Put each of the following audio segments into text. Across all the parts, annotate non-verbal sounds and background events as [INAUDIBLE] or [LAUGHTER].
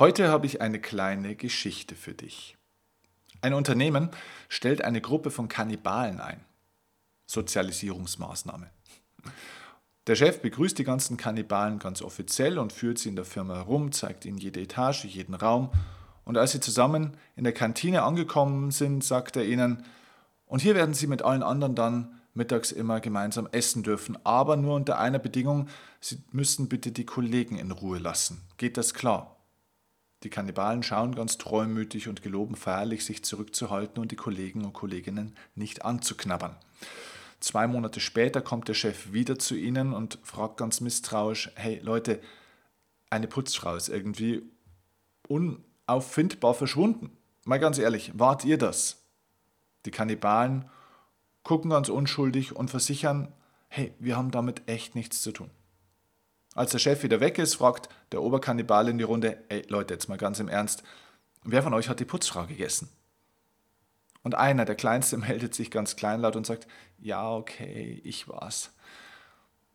Heute habe ich eine kleine Geschichte für dich. Ein Unternehmen stellt eine Gruppe von Kannibalen ein. Sozialisierungsmaßnahme. Der Chef begrüßt die ganzen Kannibalen ganz offiziell und führt sie in der Firma herum, zeigt ihnen jede Etage, jeden Raum. Und als sie zusammen in der Kantine angekommen sind, sagt er ihnen, und hier werden sie mit allen anderen dann mittags immer gemeinsam essen dürfen, aber nur unter einer Bedingung, sie müssen bitte die Kollegen in Ruhe lassen. Geht das klar? Die Kannibalen schauen ganz treumütig und geloben feierlich, sich zurückzuhalten und die Kollegen und Kolleginnen nicht anzuknabbern. Zwei Monate später kommt der Chef wieder zu ihnen und fragt ganz misstrauisch, hey Leute, eine Putzfrau ist irgendwie unauffindbar verschwunden. Mal ganz ehrlich, wart ihr das? Die Kannibalen gucken ganz unschuldig und versichern, hey, wir haben damit echt nichts zu tun. Als der Chef wieder weg ist, fragt der Oberkannibal in die Runde, ey Leute, jetzt mal ganz im Ernst, wer von euch hat die Putzfrau gegessen? Und einer, der Kleinste, [LAUGHS] meldet sich ganz kleinlaut und sagt, ja, okay, ich war's.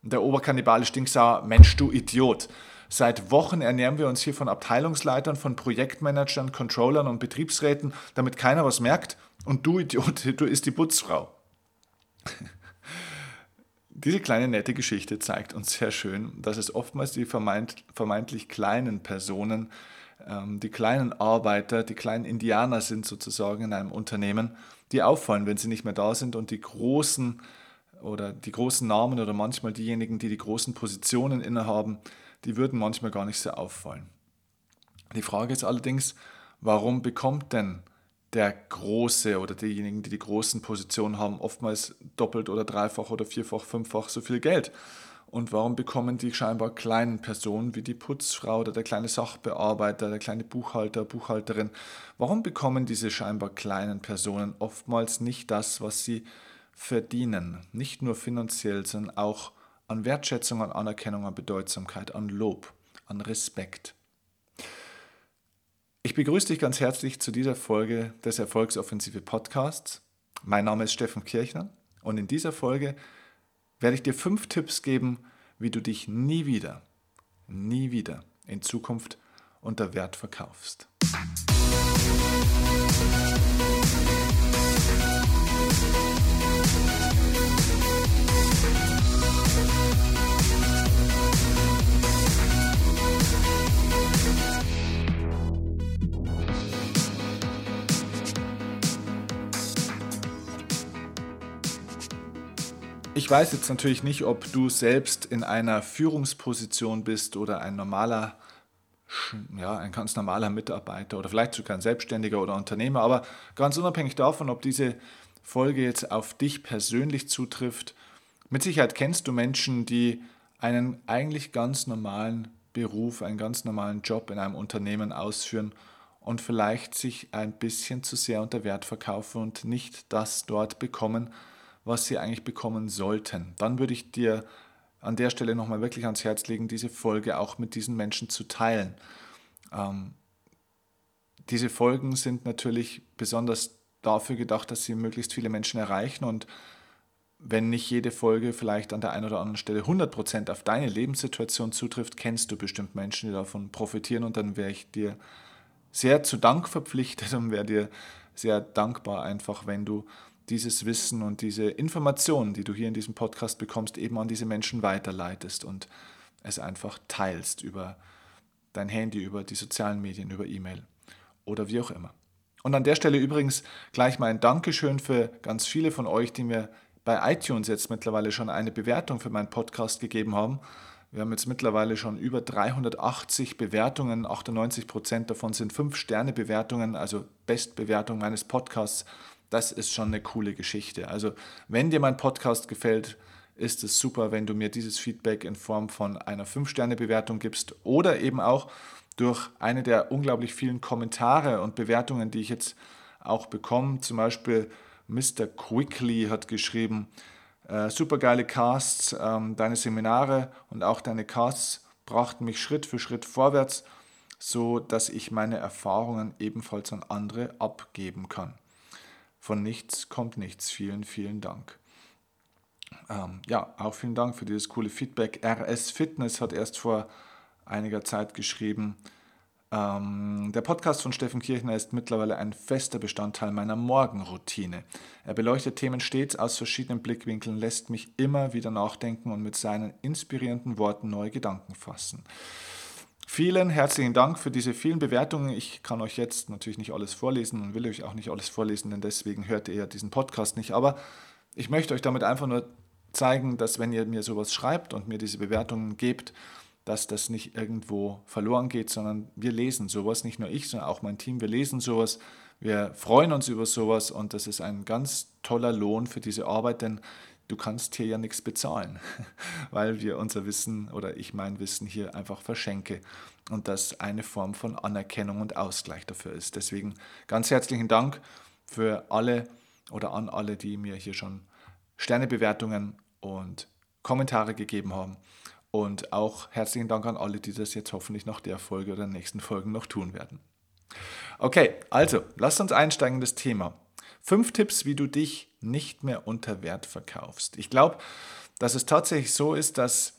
Und der Oberkannibal ist stinksauer, Mensch, du Idiot. Seit Wochen ernähren wir uns hier von Abteilungsleitern, von Projektmanagern, Controllern und Betriebsräten, damit keiner was merkt. Und du Idiot, [LAUGHS] du isst die Putzfrau. Diese kleine nette Geschichte zeigt uns sehr schön, dass es oftmals die vermeint, vermeintlich kleinen Personen, ähm, die kleinen Arbeiter, die kleinen Indianer sind sozusagen in einem Unternehmen, die auffallen, wenn sie nicht mehr da sind und die großen oder die großen Namen oder manchmal diejenigen, die die großen Positionen innehaben, die würden manchmal gar nicht so auffallen. Die Frage ist allerdings, warum bekommt denn der Große oder diejenigen, die die großen Positionen haben, oftmals doppelt oder dreifach oder vierfach, fünffach so viel Geld. Und warum bekommen die scheinbar kleinen Personen wie die Putzfrau oder der kleine Sachbearbeiter, der kleine Buchhalter, Buchhalterin, warum bekommen diese scheinbar kleinen Personen oftmals nicht das, was sie verdienen? Nicht nur finanziell, sondern auch an Wertschätzung, an Anerkennung, an Bedeutsamkeit, an Lob, an Respekt. Ich begrüße dich ganz herzlich zu dieser Folge des Erfolgsoffensive Podcasts. Mein Name ist Steffen Kirchner und in dieser Folge werde ich dir fünf Tipps geben, wie du dich nie wieder, nie wieder in Zukunft unter Wert verkaufst. Ich weiß jetzt natürlich nicht, ob du selbst in einer Führungsposition bist oder ein normaler, ja, ein ganz normaler Mitarbeiter oder vielleicht sogar ein Selbstständiger oder Unternehmer, aber ganz unabhängig davon, ob diese Folge jetzt auf dich persönlich zutrifft, mit Sicherheit kennst du Menschen, die einen eigentlich ganz normalen Beruf, einen ganz normalen Job in einem Unternehmen ausführen und vielleicht sich ein bisschen zu sehr unter Wert verkaufen und nicht das dort bekommen, was sie eigentlich bekommen sollten. Dann würde ich dir an der Stelle nochmal wirklich ans Herz legen, diese Folge auch mit diesen Menschen zu teilen. Ähm, diese Folgen sind natürlich besonders dafür gedacht, dass sie möglichst viele Menschen erreichen und wenn nicht jede Folge vielleicht an der einen oder anderen Stelle 100% auf deine Lebenssituation zutrifft, kennst du bestimmt Menschen, die davon profitieren und dann wäre ich dir sehr zu Dank verpflichtet und wäre dir sehr dankbar einfach, wenn du dieses Wissen und diese Informationen, die du hier in diesem Podcast bekommst, eben an diese Menschen weiterleitest und es einfach teilst über dein Handy, über die sozialen Medien, über E-Mail oder wie auch immer. Und an der Stelle übrigens gleich mal ein Dankeschön für ganz viele von euch, die mir bei iTunes jetzt mittlerweile schon eine Bewertung für meinen Podcast gegeben haben. Wir haben jetzt mittlerweile schon über 380 Bewertungen, 98 Prozent davon sind 5-Sterne-Bewertungen, also Bestbewertung meines Podcasts das ist schon eine coole Geschichte. Also wenn dir mein Podcast gefällt, ist es super, wenn du mir dieses Feedback in Form von einer 5-Sterne-Bewertung gibst oder eben auch durch eine der unglaublich vielen Kommentare und Bewertungen, die ich jetzt auch bekomme. Zum Beispiel Mr. Quickly hat geschrieben, äh, super geile Casts, ähm, deine Seminare und auch deine Casts brachten mich Schritt für Schritt vorwärts, so dass ich meine Erfahrungen ebenfalls an andere abgeben kann. Von nichts kommt nichts. Vielen, vielen Dank. Ähm, ja, auch vielen Dank für dieses coole Feedback. RS Fitness hat erst vor einiger Zeit geschrieben, Ähm, der Podcast von Steffen Kirchner ist mittlerweile ein fester Bestandteil meiner Morgenroutine. Er beleuchtet Themen stets aus verschiedenen Blickwinkeln, lässt mich immer wieder nachdenken und mit seinen inspirierenden Worten neue Gedanken fassen. Vielen herzlichen Dank für diese vielen Bewertungen. Ich kann euch jetzt natürlich nicht alles vorlesen und will euch auch nicht alles vorlesen, denn deswegen hört ihr diesen Podcast nicht. Aber ich möchte euch damit einfach nur zeigen, dass wenn ihr mir sowas schreibt und mir diese Bewertungen gebt, dass das nicht irgendwo verloren geht, sondern wir lesen sowas, nicht nur ich, sondern auch mein Team, wir lesen sowas, wir freuen uns über sowas und das ist ein ganz toller Lohn für diese Arbeit, denn du kannst hier ja nichts bezahlen, [LAUGHS] weil wir unser Wissen oder ich mein Wissen hier einfach verschenke und das eine Form von Anerkennung und Ausgleich dafür ist. Deswegen ganz herzlichen Dank für alle oder an alle, die mir hier schon Sternebewertungen und Kommentare gegeben haben. Und auch herzlichen Dank an alle, die das jetzt hoffentlich nach der Folge oder nächsten Folgen noch tun werden. Okay, also lasst uns einsteigen in das Thema. Fünf Tipps, wie du dich nicht mehr unter Wert verkaufst. Ich glaube, dass es tatsächlich so ist, dass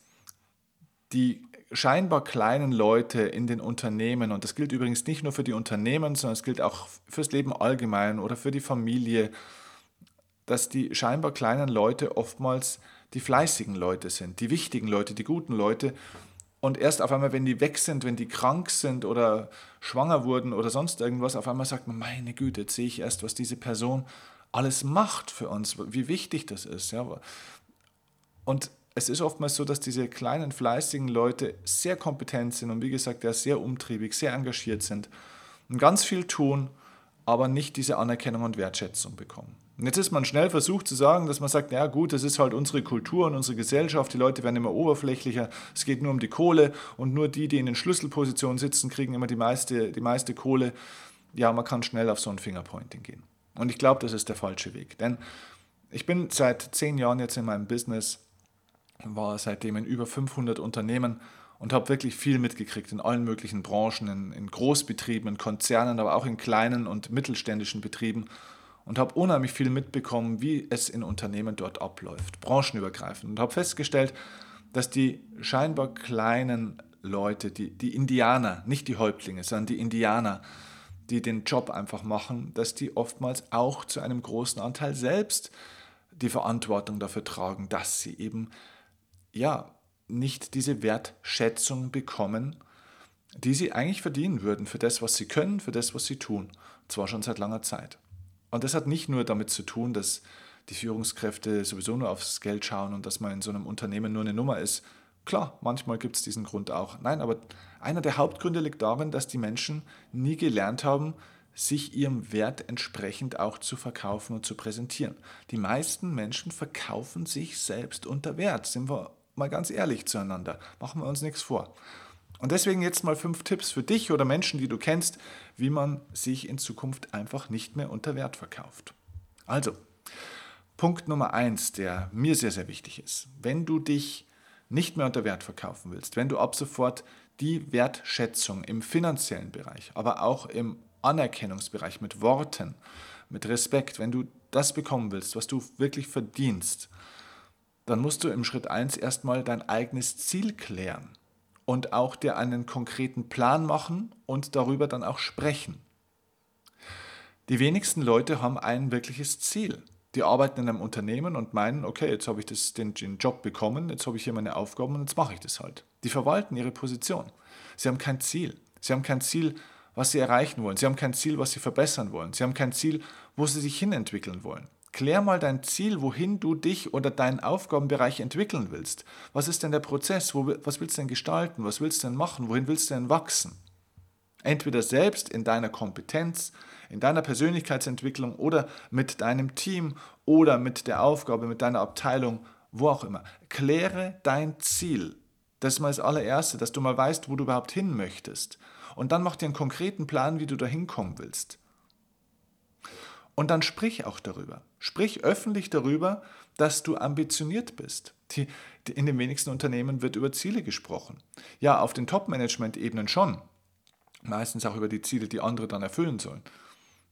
die scheinbar kleinen Leute in den Unternehmen, und das gilt übrigens nicht nur für die Unternehmen, sondern es gilt auch fürs Leben allgemein oder für die Familie, dass die scheinbar kleinen Leute oftmals die fleißigen Leute sind, die wichtigen Leute, die guten Leute. Und erst auf einmal, wenn die weg sind, wenn die krank sind oder schwanger wurden oder sonst irgendwas, auf einmal sagt man, meine Güte, jetzt sehe ich erst, was diese Person alles macht für uns, wie wichtig das ist. Ja. Und es ist oftmals so, dass diese kleinen, fleißigen Leute sehr kompetent sind und wie gesagt, ja, sehr umtriebig, sehr engagiert sind und ganz viel tun, aber nicht diese Anerkennung und Wertschätzung bekommen. Jetzt ist man schnell versucht zu sagen, dass man sagt, ja gut, das ist halt unsere Kultur und unsere Gesellschaft, die Leute werden immer oberflächlicher, es geht nur um die Kohle und nur die, die in den Schlüsselpositionen sitzen, kriegen immer die meiste, die meiste Kohle. Ja, man kann schnell auf so ein Fingerpointing gehen. Und ich glaube, das ist der falsche Weg. Denn ich bin seit zehn Jahren jetzt in meinem Business, war seitdem in über 500 Unternehmen und habe wirklich viel mitgekriegt in allen möglichen Branchen, in, in Großbetrieben, in Konzernen, aber auch in kleinen und mittelständischen Betrieben und habe unheimlich viel mitbekommen, wie es in Unternehmen dort abläuft, branchenübergreifend. Und habe festgestellt, dass die scheinbar kleinen Leute, die, die Indianer, nicht die Häuptlinge, sondern die Indianer, die den Job einfach machen, dass die oftmals auch zu einem großen Anteil selbst die Verantwortung dafür tragen, dass sie eben ja nicht diese Wertschätzung bekommen, die sie eigentlich verdienen würden für das, was sie können, für das, was sie tun. Zwar schon seit langer Zeit. Und das hat nicht nur damit zu tun, dass die Führungskräfte sowieso nur aufs Geld schauen und dass man in so einem Unternehmen nur eine Nummer ist. Klar, manchmal gibt es diesen Grund auch. Nein, aber einer der Hauptgründe liegt darin, dass die Menschen nie gelernt haben, sich ihrem Wert entsprechend auch zu verkaufen und zu präsentieren. Die meisten Menschen verkaufen sich selbst unter Wert, sind wir mal ganz ehrlich zueinander. Machen wir uns nichts vor. Und deswegen jetzt mal fünf Tipps für dich oder Menschen, die du kennst, wie man sich in Zukunft einfach nicht mehr unter Wert verkauft. Also, Punkt Nummer eins, der mir sehr, sehr wichtig ist. Wenn du dich nicht mehr unter Wert verkaufen willst, wenn du ab sofort die Wertschätzung im finanziellen Bereich, aber auch im Anerkennungsbereich mit Worten, mit Respekt, wenn du das bekommen willst, was du wirklich verdienst, dann musst du im Schritt eins erstmal dein eigenes Ziel klären und auch dir einen konkreten Plan machen und darüber dann auch sprechen. Die wenigsten Leute haben ein wirkliches Ziel. Die arbeiten in einem Unternehmen und meinen, okay, jetzt habe ich das, den, den Job bekommen, jetzt habe ich hier meine Aufgaben und jetzt mache ich das halt. Die verwalten ihre Position. Sie haben kein Ziel. Sie haben kein Ziel, was sie erreichen wollen. Sie haben kein Ziel, was sie verbessern wollen. Sie haben kein Ziel, wo sie sich hinentwickeln wollen. Klär mal dein Ziel, wohin du dich oder deinen Aufgabenbereich entwickeln willst. Was ist denn der Prozess? Was willst du denn gestalten? Was willst du denn machen? Wohin willst du denn wachsen? Entweder selbst in deiner Kompetenz, in deiner Persönlichkeitsentwicklung oder mit deinem Team oder mit der Aufgabe, mit deiner Abteilung, wo auch immer. Kläre dein Ziel. Das ist mal das allererste, dass du mal weißt, wo du überhaupt hin möchtest. Und dann mach dir einen konkreten Plan, wie du da hinkommen willst. Und dann sprich auch darüber. Sprich öffentlich darüber, dass du ambitioniert bist. Die, die, in den wenigsten Unternehmen wird über Ziele gesprochen. Ja, auf den Top-Management-Ebenen schon. Meistens auch über die Ziele, die andere dann erfüllen sollen.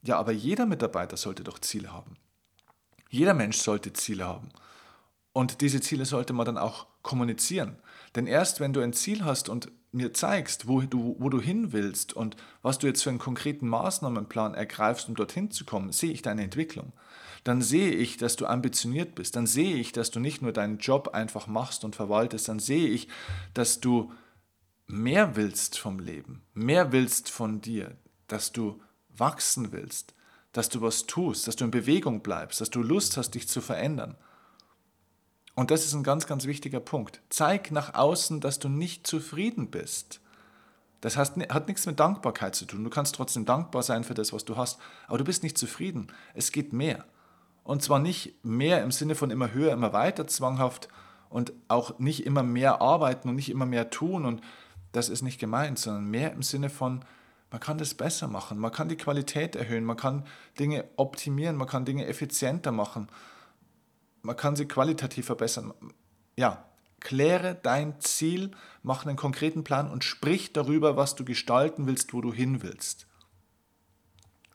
Ja, aber jeder Mitarbeiter sollte doch Ziele haben. Jeder Mensch sollte Ziele haben. Und diese Ziele sollte man dann auch kommunizieren. Denn erst wenn du ein Ziel hast und mir zeigst, wo du, wo du hin willst und was du jetzt für einen konkreten Maßnahmenplan ergreifst, um dorthin zu kommen, sehe ich deine Entwicklung. Dann sehe ich, dass du ambitioniert bist. Dann sehe ich, dass du nicht nur deinen Job einfach machst und verwaltest. Dann sehe ich, dass du mehr willst vom Leben, mehr willst von dir, dass du wachsen willst, dass du was tust, dass du in Bewegung bleibst, dass du Lust hast, dich zu verändern. Und das ist ein ganz, ganz wichtiger Punkt. Zeig nach außen, dass du nicht zufrieden bist. Das heißt, hat nichts mit Dankbarkeit zu tun. Du kannst trotzdem dankbar sein für das, was du hast, aber du bist nicht zufrieden. Es geht mehr. Und zwar nicht mehr im Sinne von immer höher, immer weiter zwanghaft und auch nicht immer mehr arbeiten und nicht immer mehr tun. Und das ist nicht gemeint, sondern mehr im Sinne von, man kann das besser machen, man kann die Qualität erhöhen, man kann Dinge optimieren, man kann Dinge effizienter machen, man kann sie qualitativ verbessern. Ja, kläre dein Ziel, mach einen konkreten Plan und sprich darüber, was du gestalten willst, wo du hin willst.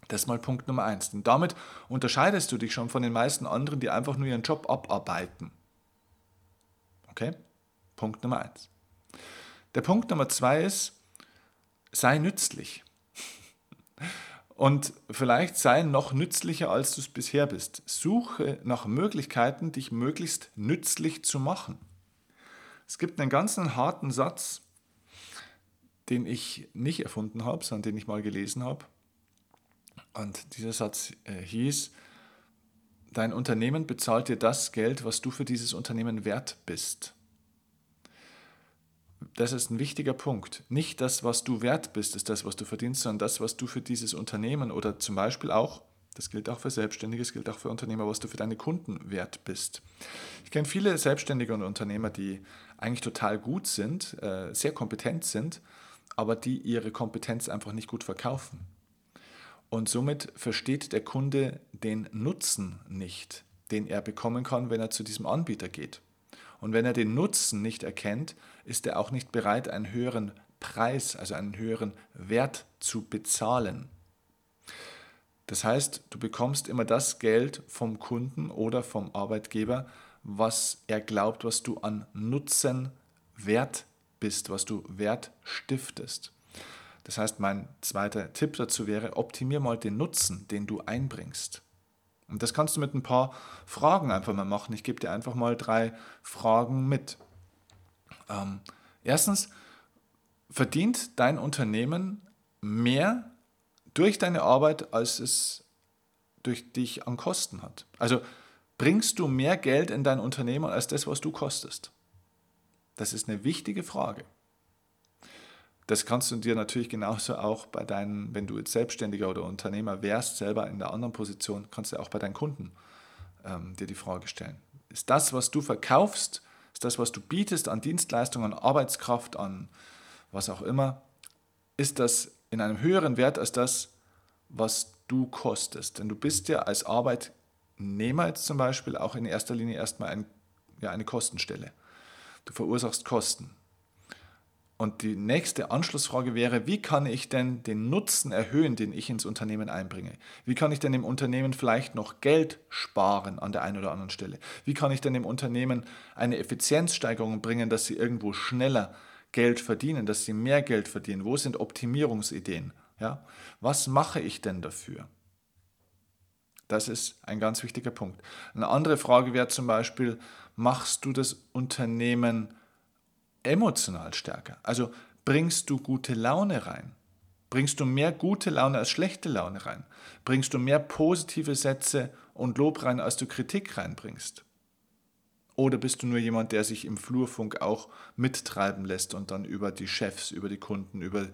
Das ist mal Punkt Nummer eins. Und damit unterscheidest du dich schon von den meisten anderen, die einfach nur ihren Job abarbeiten. Okay? Punkt Nummer eins. Der Punkt Nummer zwei ist, sei nützlich. [LAUGHS] Und vielleicht sei noch nützlicher, als du es bisher bist. Suche nach Möglichkeiten, dich möglichst nützlich zu machen. Es gibt einen ganz harten Satz, den ich nicht erfunden habe, sondern den ich mal gelesen habe. Und dieser Satz äh, hieß, dein Unternehmen bezahlt dir das Geld, was du für dieses Unternehmen wert bist das ist ein wichtiger Punkt. Nicht das, was du wert bist, ist das, was du verdienst, sondern das, was du für dieses Unternehmen oder zum Beispiel auch, das gilt auch für Selbstständige, das gilt auch für Unternehmer, was du für deine Kunden wert bist. Ich kenne viele Selbstständige und Unternehmer, die eigentlich total gut sind, äh, sehr kompetent sind, aber die ihre Kompetenz einfach nicht gut verkaufen. Und somit versteht der Kunde den Nutzen nicht, den er bekommen kann, wenn er zu diesem Anbieter geht. Und wenn er den Nutzen nicht erkennt, ist er auch nicht bereit, einen höheren Preis, also einen höheren Wert zu bezahlen. Das heißt, du bekommst immer das Geld vom Kunden oder vom Arbeitgeber, was er glaubt, was du an Nutzen wert bist, was du wert stiftest. Das heißt, mein zweiter Tipp dazu wäre, optimier mal den Nutzen, den du einbringst. Und das kannst du mit ein paar Fragen einfach mal machen. Ich gebe dir einfach mal drei Fragen mit. Ähm, erstens, verdient dein Unternehmen mehr durch deine Arbeit, als es durch dich an Kosten hat? Also bringst du mehr Geld in dein Unternehmen als das, was du kostest? Das ist eine wichtige Frage. Das kannst du dir natürlich genauso auch bei deinen, wenn du jetzt Selbstständiger oder Unternehmer wärst, selber in der anderen Position, kannst du auch bei deinen Kunden ähm, dir die Frage stellen. Ist das, was du verkaufst, ist das, was du bietest an Dienstleistungen, an Arbeitskraft, an was auch immer, ist das in einem höheren Wert als das, was du kostest? Denn du bist ja als Arbeitnehmer jetzt zum Beispiel auch in erster Linie erstmal ein, ja, eine Kostenstelle. Du verursachst Kosten. Und die nächste Anschlussfrage wäre, wie kann ich denn den Nutzen erhöhen, den ich ins Unternehmen einbringe? Wie kann ich denn dem Unternehmen vielleicht noch Geld sparen an der einen oder anderen Stelle? Wie kann ich denn dem Unternehmen eine Effizienzsteigerung bringen, dass sie irgendwo schneller Geld verdienen, dass sie mehr Geld verdienen? Wo sind Optimierungsideen? Ja? Was mache ich denn dafür? Das ist ein ganz wichtiger Punkt. Eine andere Frage wäre zum Beispiel, machst du das Unternehmen emotional stärker. Also bringst du gute Laune rein? Bringst du mehr gute Laune als schlechte Laune rein? Bringst du mehr positive Sätze und Lob rein, als du Kritik reinbringst? Oder bist du nur jemand, der sich im Flurfunk auch mittreiben lässt und dann über die Chefs, über die Kunden, über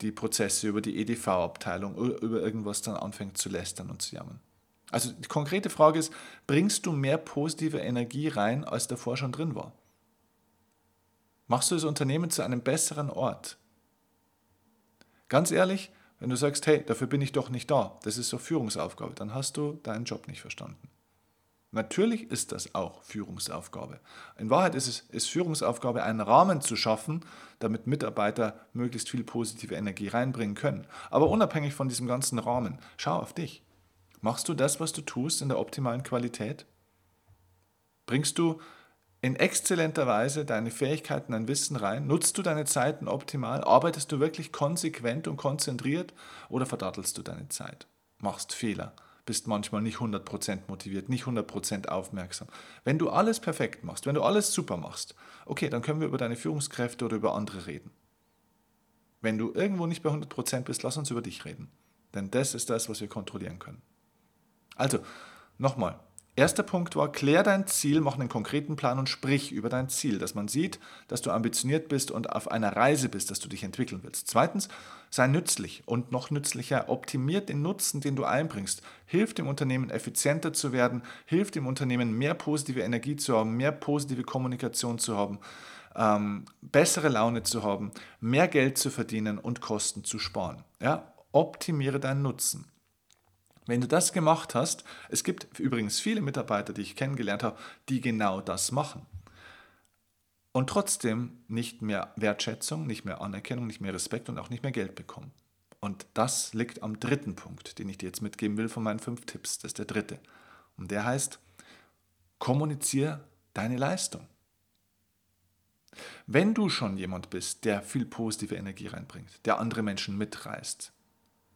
die Prozesse, über die EDV-Abteilung, über irgendwas dann anfängt zu lästern und zu jammern? Also die konkrete Frage ist, bringst du mehr positive Energie rein, als davor schon drin war? Machst du das Unternehmen zu einem besseren Ort? Ganz ehrlich, wenn du sagst, hey, dafür bin ich doch nicht da, das ist so Führungsaufgabe, dann hast du deinen Job nicht verstanden. Natürlich ist das auch Führungsaufgabe. In Wahrheit ist es ist Führungsaufgabe, einen Rahmen zu schaffen, damit Mitarbeiter möglichst viel positive Energie reinbringen können. Aber unabhängig von diesem ganzen Rahmen, schau auf dich. Machst du das, was du tust, in der optimalen Qualität? Bringst du in exzellenter Weise deine Fähigkeiten, dein Wissen rein? Nutzt du deine Zeiten optimal? Arbeitest du wirklich konsequent und konzentriert oder verdattelst du deine Zeit? Machst Fehler, bist manchmal nicht 100% motiviert, nicht 100% aufmerksam. Wenn du alles perfekt machst, wenn du alles super machst, okay, dann können wir über deine Führungskräfte oder über andere reden. Wenn du irgendwo nicht bei 100% bist, lass uns über dich reden. Denn das ist das, was wir kontrollieren können. Also, nochmal, Erster Punkt war, klär dein Ziel, mach einen konkreten Plan und sprich über dein Ziel, dass man sieht, dass du ambitioniert bist und auf einer Reise bist, dass du dich entwickeln willst. Zweitens, sei nützlich und noch nützlicher, optimiert den Nutzen, den du einbringst. Hilf dem Unternehmen effizienter zu werden, hilf dem Unternehmen mehr positive Energie zu haben, mehr positive Kommunikation zu haben, ähm, bessere Laune zu haben, mehr Geld zu verdienen und Kosten zu sparen. Ja? Optimiere deinen Nutzen. Wenn du das gemacht hast, es gibt übrigens viele Mitarbeiter, die ich kennengelernt habe, die genau das machen. Und trotzdem nicht mehr Wertschätzung, nicht mehr Anerkennung, nicht mehr Respekt und auch nicht mehr Geld bekommen. Und das liegt am dritten Punkt, den ich dir jetzt mitgeben will von meinen fünf Tipps. Das ist der dritte. Und der heißt, kommuniziere deine Leistung. Wenn du schon jemand bist, der viel positive Energie reinbringt, der andere Menschen mitreißt,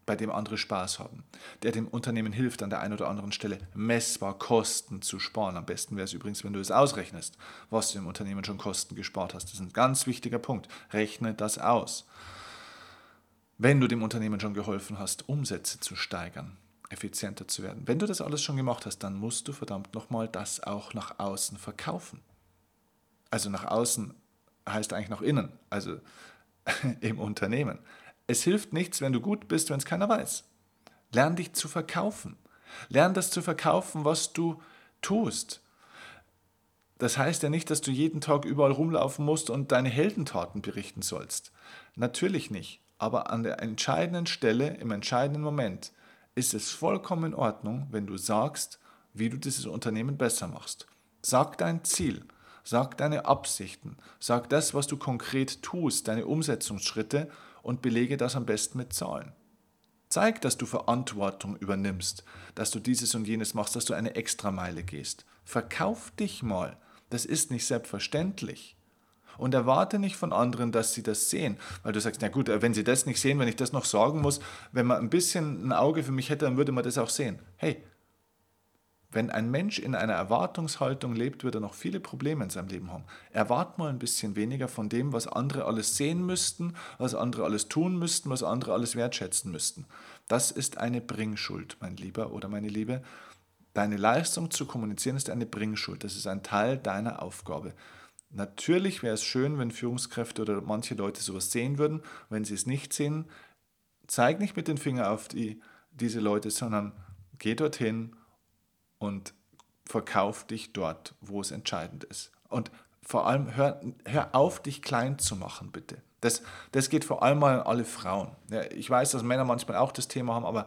bei dem andere Spaß haben, der dem Unternehmen hilft, an der einen oder anderen Stelle messbar Kosten zu sparen. Am besten wäre es übrigens, wenn du es ausrechnest, was du im Unternehmen schon Kosten gespart hast. Das ist ein ganz wichtiger Punkt. Rechne das aus. Wenn du dem Unternehmen schon geholfen hast, Umsätze zu steigern, effizienter zu werden, wenn du das alles schon gemacht hast, dann musst du verdammt nochmal das auch nach außen verkaufen. Also nach außen heißt eigentlich nach innen, also [LAUGHS] im Unternehmen. Es hilft nichts, wenn du gut bist, wenn es keiner weiß. Lern dich zu verkaufen. Lern das zu verkaufen, was du tust. Das heißt ja nicht, dass du jeden Tag überall rumlaufen musst und deine Heldentaten berichten sollst. Natürlich nicht. Aber an der entscheidenden Stelle, im entscheidenden Moment, ist es vollkommen in Ordnung, wenn du sagst, wie du dieses Unternehmen besser machst. Sag dein Ziel, sag deine Absichten, sag das, was du konkret tust, deine Umsetzungsschritte und belege das am besten mit Zahlen. Zeig, dass du Verantwortung übernimmst, dass du dieses und jenes machst, dass du eine Extrameile gehst. Verkauf dich mal. Das ist nicht selbstverständlich. Und erwarte nicht von anderen, dass sie das sehen. Weil du sagst, na gut, wenn sie das nicht sehen, wenn ich das noch sorgen muss, wenn man ein bisschen ein Auge für mich hätte, dann würde man das auch sehen. Hey, wenn ein Mensch in einer Erwartungshaltung lebt, wird er noch viele Probleme in seinem Leben haben. Erwart mal ein bisschen weniger von dem, was andere alles sehen müssten, was andere alles tun müssten, was andere alles wertschätzen müssten. Das ist eine Bringschuld, mein Lieber oder meine Liebe. Deine Leistung zu kommunizieren ist eine Bringschuld. Das ist ein Teil deiner Aufgabe. Natürlich wäre es schön, wenn Führungskräfte oder manche Leute sowas sehen würden. Wenn sie es nicht sehen, zeig nicht mit den Fingern auf die, diese Leute, sondern geh dorthin und verkauf dich dort, wo es entscheidend ist. Und vor allem hör, hör auf, dich klein zu machen, bitte. Das, das geht vor allem mal an alle Frauen. Ja, ich weiß, dass Männer manchmal auch das Thema haben, aber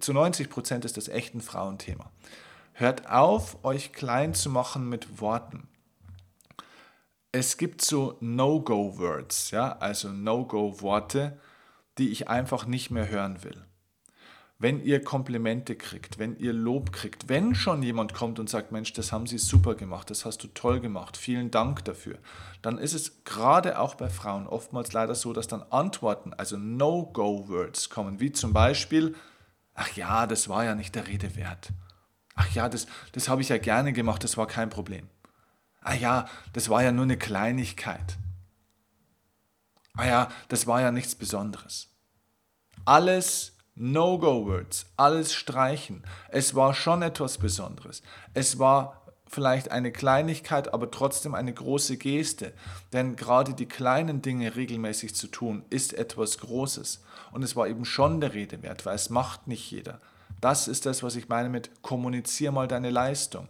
zu 90 Prozent ist das echt ein Frauenthema. Hört auf, euch klein zu machen mit Worten. Es gibt so No-Go-Words, ja, also No-Go-Worte, die ich einfach nicht mehr hören will wenn ihr Komplimente kriegt, wenn ihr Lob kriegt, wenn schon jemand kommt und sagt, Mensch, das haben Sie super gemacht, das hast du toll gemacht, vielen Dank dafür, dann ist es gerade auch bei Frauen oftmals leider so, dass dann Antworten, also No-Go-Words kommen, wie zum Beispiel, ach ja, das war ja nicht der Rede wert. Ach ja, das, das habe ich ja gerne gemacht, das war kein Problem. Ah ja, das war ja nur eine Kleinigkeit. Ah ja, das war ja nichts Besonderes. Alles No-Go-Words, alles streichen. Es war schon etwas Besonderes. Es war vielleicht eine Kleinigkeit, aber trotzdem eine große Geste. Denn gerade die kleinen Dinge regelmäßig zu tun, ist etwas Großes. Und es war eben schon der Rede wert, weil es macht nicht jeder. Das ist das, was ich meine mit kommunizier mal deine Leistung.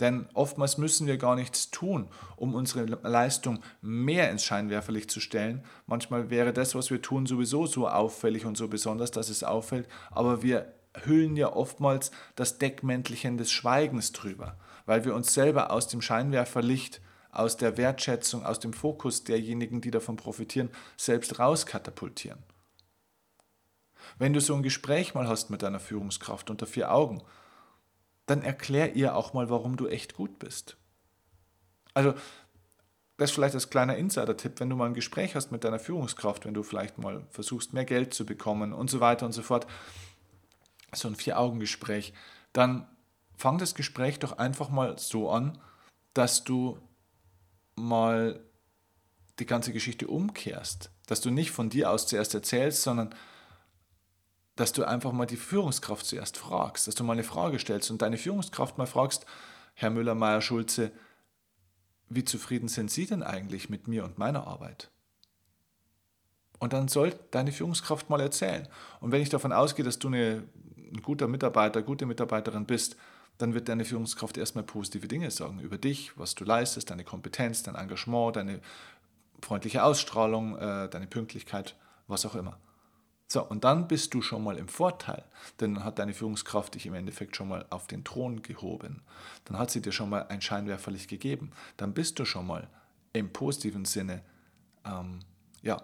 Denn oftmals müssen wir gar nichts tun, um unsere Leistung mehr ins Scheinwerferlicht zu stellen. Manchmal wäre das, was wir tun, sowieso so auffällig und so besonders, dass es auffällt. Aber wir hüllen ja oftmals das Deckmäntelchen des Schweigens drüber, weil wir uns selber aus dem Scheinwerferlicht, aus der Wertschätzung, aus dem Fokus derjenigen, die davon profitieren, selbst rauskatapultieren. Wenn du so ein Gespräch mal hast mit deiner Führungskraft unter vier Augen, dann erklär ihr auch mal, warum du echt gut bist. Also das ist vielleicht als kleiner Insider-Tipp, wenn du mal ein Gespräch hast mit deiner Führungskraft, wenn du vielleicht mal versuchst, mehr Geld zu bekommen und so weiter und so fort, so ein Vier-Augen-Gespräch, dann fang das Gespräch doch einfach mal so an, dass du mal die ganze Geschichte umkehrst. Dass du nicht von dir aus zuerst erzählst, sondern dass du einfach mal die Führungskraft zuerst fragst, dass du mal eine Frage stellst und deine Führungskraft mal fragst, Herr Müller, Meier, Schulze, wie zufrieden sind Sie denn eigentlich mit mir und meiner Arbeit? Und dann soll deine Führungskraft mal erzählen. Und wenn ich davon ausgehe, dass du eine, ein guter Mitarbeiter, gute Mitarbeiterin bist, dann wird deine Führungskraft erstmal positive Dinge sagen über dich, was du leistest, deine Kompetenz, dein Engagement, deine freundliche Ausstrahlung, äh, deine Pünktlichkeit, was auch immer. So, und dann bist du schon mal im Vorteil, denn dann hat deine Führungskraft dich im Endeffekt schon mal auf den Thron gehoben. Dann hat sie dir schon mal ein Scheinwerferlicht gegeben. Dann bist du schon mal im positiven Sinne ähm, ja,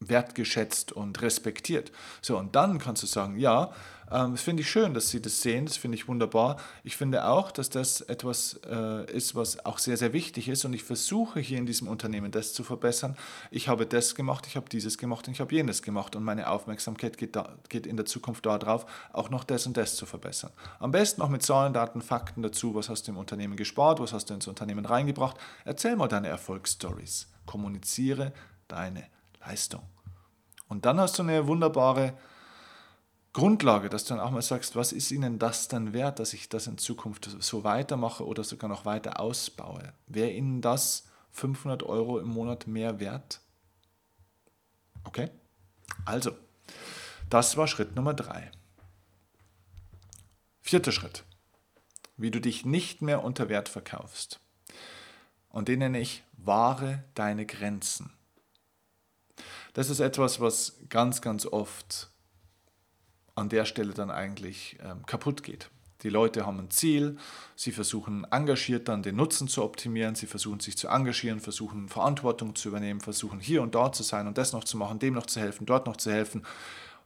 wertgeschätzt und respektiert. So, und dann kannst du sagen, ja, ähm, das finde ich schön, dass Sie das sehen, das finde ich wunderbar. Ich finde auch, dass das etwas äh, ist, was auch sehr, sehr wichtig ist und ich versuche hier in diesem Unternehmen das zu verbessern. Ich habe das gemacht, ich habe dieses gemacht und ich habe jenes gemacht und meine Aufmerksamkeit geht, da, geht in der Zukunft darauf, auch noch das und das zu verbessern. Am besten auch mit Zahlen, Daten, Fakten dazu, was hast du im Unternehmen gespart, was hast du ins Unternehmen reingebracht. Erzähl mal deine Erfolgsstories, kommuniziere deine Leistung. Und dann hast du eine wunderbare Grundlage, dass du dann auch mal sagst, was ist Ihnen das dann wert, dass ich das in Zukunft so weitermache oder sogar noch weiter ausbaue? Wäre Ihnen das 500 Euro im Monat mehr wert? Okay? Also, das war Schritt Nummer drei. Vierter Schritt, wie du dich nicht mehr unter Wert verkaufst. Und den nenne ich, wahre deine Grenzen. Das ist etwas, was ganz, ganz oft an der Stelle dann eigentlich ähm, kaputt geht. Die Leute haben ein Ziel, sie versuchen engagiert dann den Nutzen zu optimieren, sie versuchen sich zu engagieren, versuchen Verantwortung zu übernehmen, versuchen hier und dort zu sein und das noch zu machen, dem noch zu helfen, dort noch zu helfen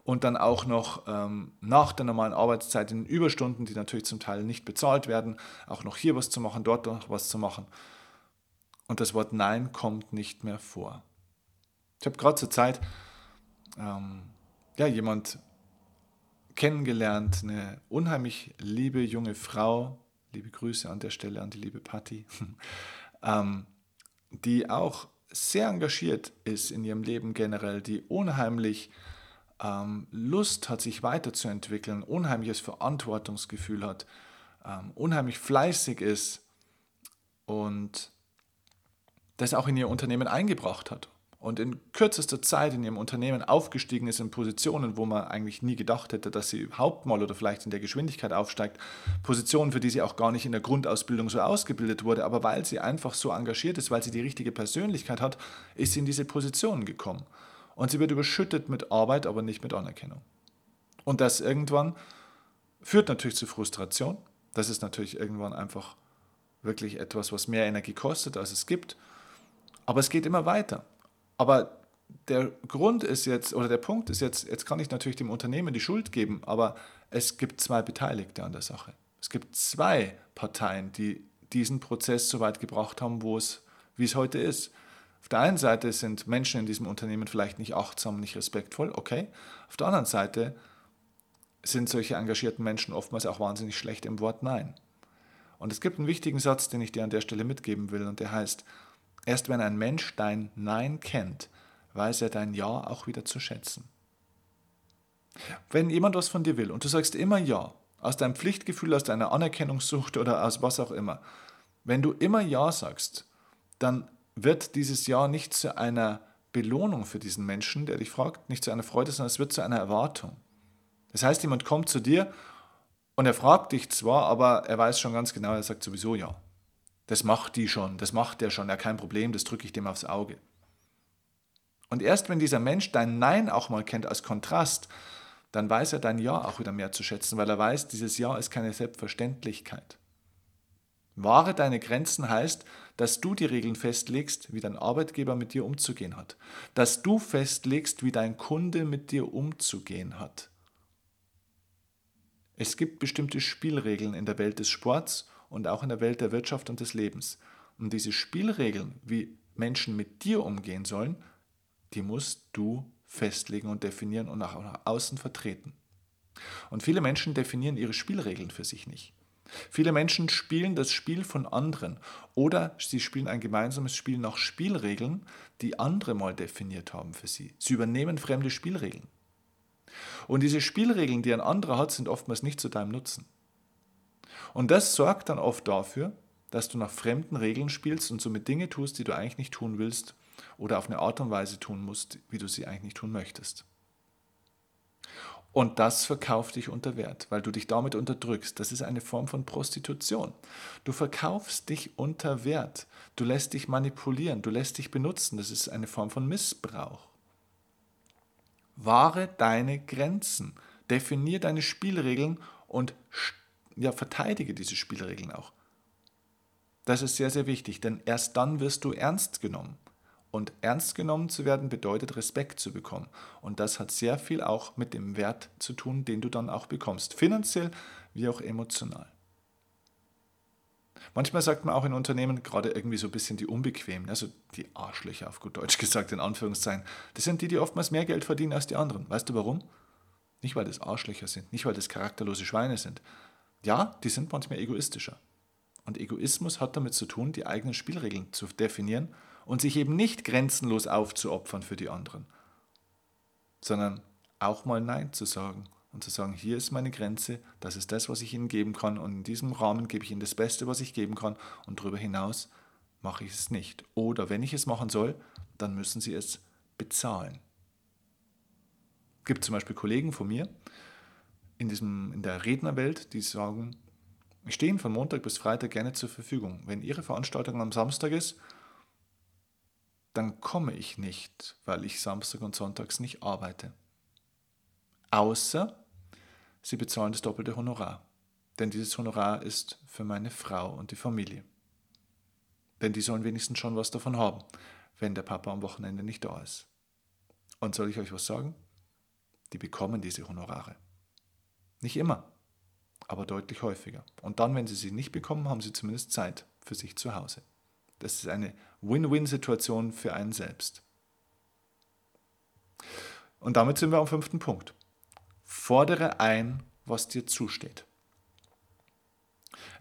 und dann auch noch ähm, nach der normalen Arbeitszeit in Überstunden, die natürlich zum Teil nicht bezahlt werden, auch noch hier was zu machen, dort noch was zu machen. Und das Wort Nein kommt nicht mehr vor. Ich habe gerade zur Zeit ähm, ja, jemand kennengelernt, eine unheimlich liebe junge Frau, liebe Grüße an der Stelle an die liebe Patti, [LAUGHS] ähm, die auch sehr engagiert ist in ihrem Leben generell, die unheimlich ähm, Lust hat, sich weiterzuentwickeln, unheimliches Verantwortungsgefühl hat, ähm, unheimlich fleißig ist und das auch in ihr Unternehmen eingebracht hat und in kürzester Zeit in ihrem Unternehmen aufgestiegen ist in Positionen, wo man eigentlich nie gedacht hätte, dass sie überhaupt mal oder vielleicht in der Geschwindigkeit aufsteigt. Positionen, für die sie auch gar nicht in der Grundausbildung so ausgebildet wurde, aber weil sie einfach so engagiert ist, weil sie die richtige Persönlichkeit hat, ist sie in diese Positionen gekommen. Und sie wird überschüttet mit Arbeit, aber nicht mit Anerkennung. Und das irgendwann führt natürlich zu Frustration. Das ist natürlich irgendwann einfach wirklich etwas, was mehr Energie kostet, als es gibt. Aber es geht immer weiter. Aber der Grund ist jetzt, oder der Punkt ist jetzt, jetzt kann ich natürlich dem Unternehmen die Schuld geben, aber es gibt zwei Beteiligte an der Sache. Es gibt zwei Parteien, die diesen Prozess so weit gebracht haben, wo es, wie es heute ist. Auf der einen Seite sind Menschen in diesem Unternehmen vielleicht nicht achtsam, nicht respektvoll, okay. Auf der anderen Seite sind solche engagierten Menschen oftmals auch wahnsinnig schlecht im Wort Nein. Und es gibt einen wichtigen Satz, den ich dir an der Stelle mitgeben will, und der heißt, Erst wenn ein Mensch dein Nein kennt, weiß er dein Ja auch wieder zu schätzen. Wenn jemand was von dir will und du sagst immer Ja, aus deinem Pflichtgefühl, aus deiner Anerkennungssucht oder aus was auch immer, wenn du immer Ja sagst, dann wird dieses Ja nicht zu einer Belohnung für diesen Menschen, der dich fragt, nicht zu einer Freude, sondern es wird zu einer Erwartung. Das heißt, jemand kommt zu dir und er fragt dich zwar, aber er weiß schon ganz genau, er sagt sowieso Ja. Das macht die schon, das macht der schon, ja kein Problem, das drücke ich dem aufs Auge. Und erst wenn dieser Mensch dein Nein auch mal kennt als Kontrast, dann weiß er dein Ja auch wieder mehr zu schätzen, weil er weiß, dieses Ja ist keine Selbstverständlichkeit. Wahre deine Grenzen heißt, dass du die Regeln festlegst, wie dein Arbeitgeber mit dir umzugehen hat. Dass du festlegst, wie dein Kunde mit dir umzugehen hat. Es gibt bestimmte Spielregeln in der Welt des Sports und auch in der Welt der Wirtschaft und des Lebens. Und diese Spielregeln, wie Menschen mit dir umgehen sollen, die musst du festlegen und definieren und auch nach außen vertreten. Und viele Menschen definieren ihre Spielregeln für sich nicht. Viele Menschen spielen das Spiel von anderen oder sie spielen ein gemeinsames Spiel nach Spielregeln, die andere mal definiert haben für sie. Sie übernehmen fremde Spielregeln. Und diese Spielregeln, die ein anderer hat, sind oftmals nicht zu deinem Nutzen. Und das sorgt dann oft dafür, dass du nach fremden Regeln spielst und somit Dinge tust, die du eigentlich nicht tun willst oder auf eine Art und Weise tun musst, wie du sie eigentlich nicht tun möchtest. Und das verkauft dich unter Wert, weil du dich damit unterdrückst. Das ist eine Form von Prostitution. Du verkaufst dich unter Wert. Du lässt dich manipulieren, du lässt dich benutzen. Das ist eine Form von Missbrauch. Wahre deine Grenzen. Definier deine Spielregeln und ja, verteidige diese Spielregeln auch. Das ist sehr, sehr wichtig, denn erst dann wirst du ernst genommen. Und ernst genommen zu werden bedeutet Respekt zu bekommen. Und das hat sehr viel auch mit dem Wert zu tun, den du dann auch bekommst. Finanziell wie auch emotional. Manchmal sagt man auch in Unternehmen gerade irgendwie so ein bisschen die Unbequemen, also die Arschlöcher auf gut Deutsch gesagt, in Anführungszeichen. Das sind die, die oftmals mehr Geld verdienen als die anderen. Weißt du warum? Nicht, weil das Arschlöcher sind, nicht, weil das charakterlose Schweine sind. Ja, die sind manchmal egoistischer. Und Egoismus hat damit zu tun, die eigenen Spielregeln zu definieren und sich eben nicht grenzenlos aufzuopfern für die anderen, sondern auch mal Nein zu sagen und zu sagen, hier ist meine Grenze, das ist das, was ich Ihnen geben kann und in diesem Rahmen gebe ich Ihnen das Beste, was ich geben kann und darüber hinaus mache ich es nicht. Oder wenn ich es machen soll, dann müssen Sie es bezahlen. Es gibt zum Beispiel Kollegen von mir in, diesem, in der Rednerwelt, die sagen, ich stehe Ihnen von Montag bis Freitag gerne zur Verfügung. Wenn Ihre Veranstaltung am Samstag ist, dann komme ich nicht, weil ich Samstag und Sonntags nicht arbeite. Außer Sie bezahlen das doppelte Honorar. Denn dieses Honorar ist für meine Frau und die Familie. Denn die sollen wenigstens schon was davon haben, wenn der Papa am Wochenende nicht da ist. Und soll ich euch was sagen? Die bekommen diese Honorare. Nicht immer, aber deutlich häufiger. Und dann, wenn sie sie nicht bekommen, haben sie zumindest Zeit für sich zu Hause. Das ist eine Win-Win-Situation für einen selbst. Und damit sind wir am fünften Punkt. Fordere ein, was dir zusteht.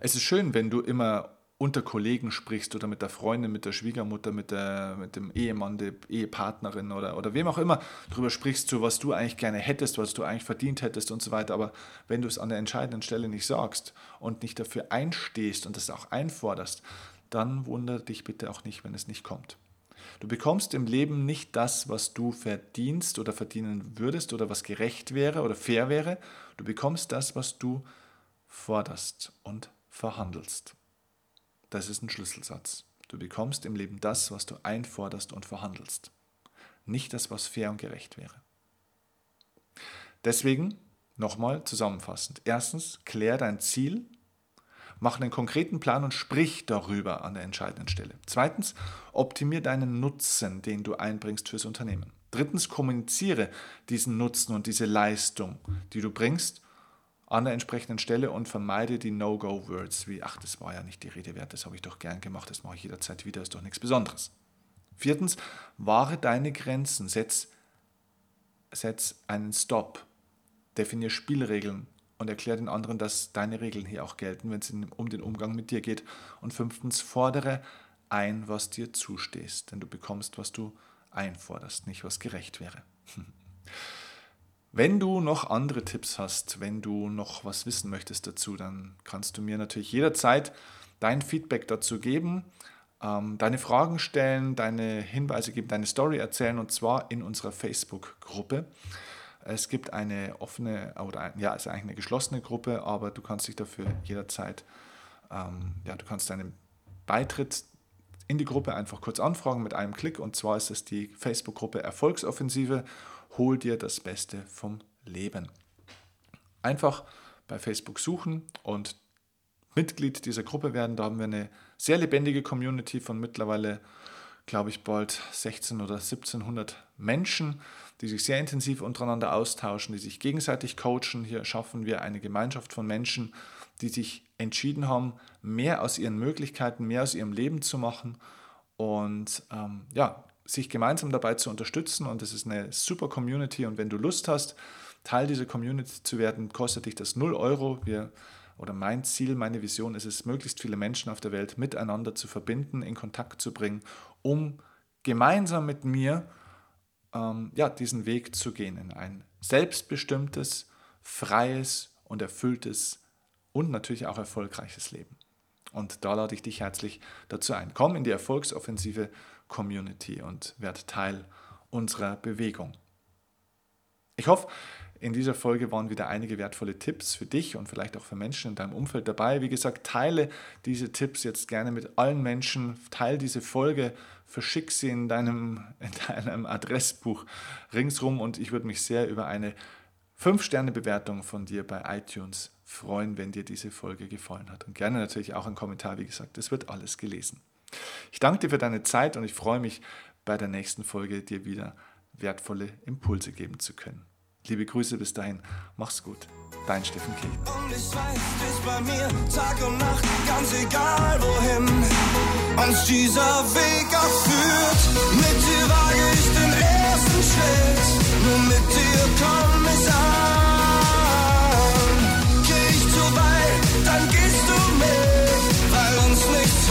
Es ist schön, wenn du immer unter Kollegen sprichst oder mit der Freundin, mit der Schwiegermutter, mit, der, mit dem Ehemann, der Ehepartnerin oder, oder wem auch immer darüber sprichst, so was du eigentlich gerne hättest, was du eigentlich verdient hättest und so weiter. Aber wenn du es an der entscheidenden Stelle nicht sagst und nicht dafür einstehst und das auch einforderst, dann wundere dich bitte auch nicht, wenn es nicht kommt. Du bekommst im Leben nicht das, was du verdienst oder verdienen würdest oder was gerecht wäre oder fair wäre. Du bekommst das, was du forderst und verhandelst. Das ist ein Schlüsselsatz. Du bekommst im Leben das, was du einforderst und verhandelst. Nicht das, was fair und gerecht wäre. Deswegen nochmal zusammenfassend. Erstens, klär dein Ziel Mach einen konkreten Plan und sprich darüber an der entscheidenden Stelle. Zweitens, optimier deinen Nutzen, den du einbringst fürs Unternehmen. Drittens, kommuniziere diesen Nutzen und diese Leistung, die du bringst, an der entsprechenden Stelle und vermeide die No-Go-Words wie, ach, das war ja nicht die Rede wert, das habe ich doch gern gemacht, das mache ich jederzeit wieder, ist doch nichts Besonderes. Viertens, wahre deine Grenzen, setz, setz einen Stop, definier Spielregeln, und erklär den anderen, dass deine Regeln hier auch gelten, wenn es um den Umgang mit dir geht. Und fünftens, fordere ein, was dir zustehst, denn du bekommst, was du einforderst, nicht was gerecht wäre. [LAUGHS] Wenn du noch andere Tipps hast, wenn du noch was wissen möchtest dazu, dann kannst du mir natürlich jederzeit dein Feedback dazu geben, ähm, deine Fragen stellen, deine Hinweise geben, deine Story erzählen und zwar in unserer Facebook-Gruppe. Es gibt eine offene, oder ja, es ist eigentlich eine geschlossene Gruppe, aber du kannst dich dafür jederzeit, ähm, ja, du kannst deinen Beitritt in die Gruppe einfach kurz anfragen mit einem Klick. Und zwar ist es die Facebook-Gruppe Erfolgsoffensive. Hol dir das Beste vom Leben. Einfach bei Facebook suchen und Mitglied dieser Gruppe werden. Da haben wir eine sehr lebendige Community von mittlerweile glaube ich, bald 16 oder 1700 Menschen, die sich sehr intensiv untereinander austauschen, die sich gegenseitig coachen. Hier schaffen wir eine Gemeinschaft von Menschen, die sich entschieden haben, mehr aus ihren Möglichkeiten, mehr aus ihrem Leben zu machen und ähm, ja, sich gemeinsam dabei zu unterstützen. Und es ist eine super Community. Und wenn du Lust hast, Teil dieser Community zu werden, kostet dich das 0 Euro. Wir, oder mein Ziel, meine Vision ist es, möglichst viele Menschen auf der Welt miteinander zu verbinden, in Kontakt zu bringen, um gemeinsam mit mir ähm, ja, diesen Weg zu gehen in ein selbstbestimmtes, freies und erfülltes und natürlich auch erfolgreiches Leben. Und da lade ich dich herzlich dazu ein. Komm in die Erfolgsoffensive Community und werd Teil unserer Bewegung. Ich hoffe, in dieser Folge waren wieder einige wertvolle Tipps für dich und vielleicht auch für Menschen in deinem Umfeld dabei. Wie gesagt, teile diese Tipps jetzt gerne mit allen Menschen. Teile diese Folge, verschick sie in deinem, in deinem Adressbuch ringsrum und ich würde mich sehr über eine 5-Sterne-Bewertung von dir bei iTunes freuen, wenn dir diese Folge gefallen hat. Und gerne natürlich auch ein Kommentar, wie gesagt, es wird alles gelesen. Ich danke dir für deine Zeit und ich freue mich, bei der nächsten Folge dir wieder wertvolle Impulse geben zu können. Liebe Grüße bis dahin, mach's gut, dein Steffen Kehl. Und ich weiß, du bist bei mir Tag und Nacht, ganz egal wohin uns dieser Weg auch führt. Mit dir wage ich den ersten Schritt, nur mit dir komm ich an. Geh ich zu weit, dann gehst du mit, weil uns nichts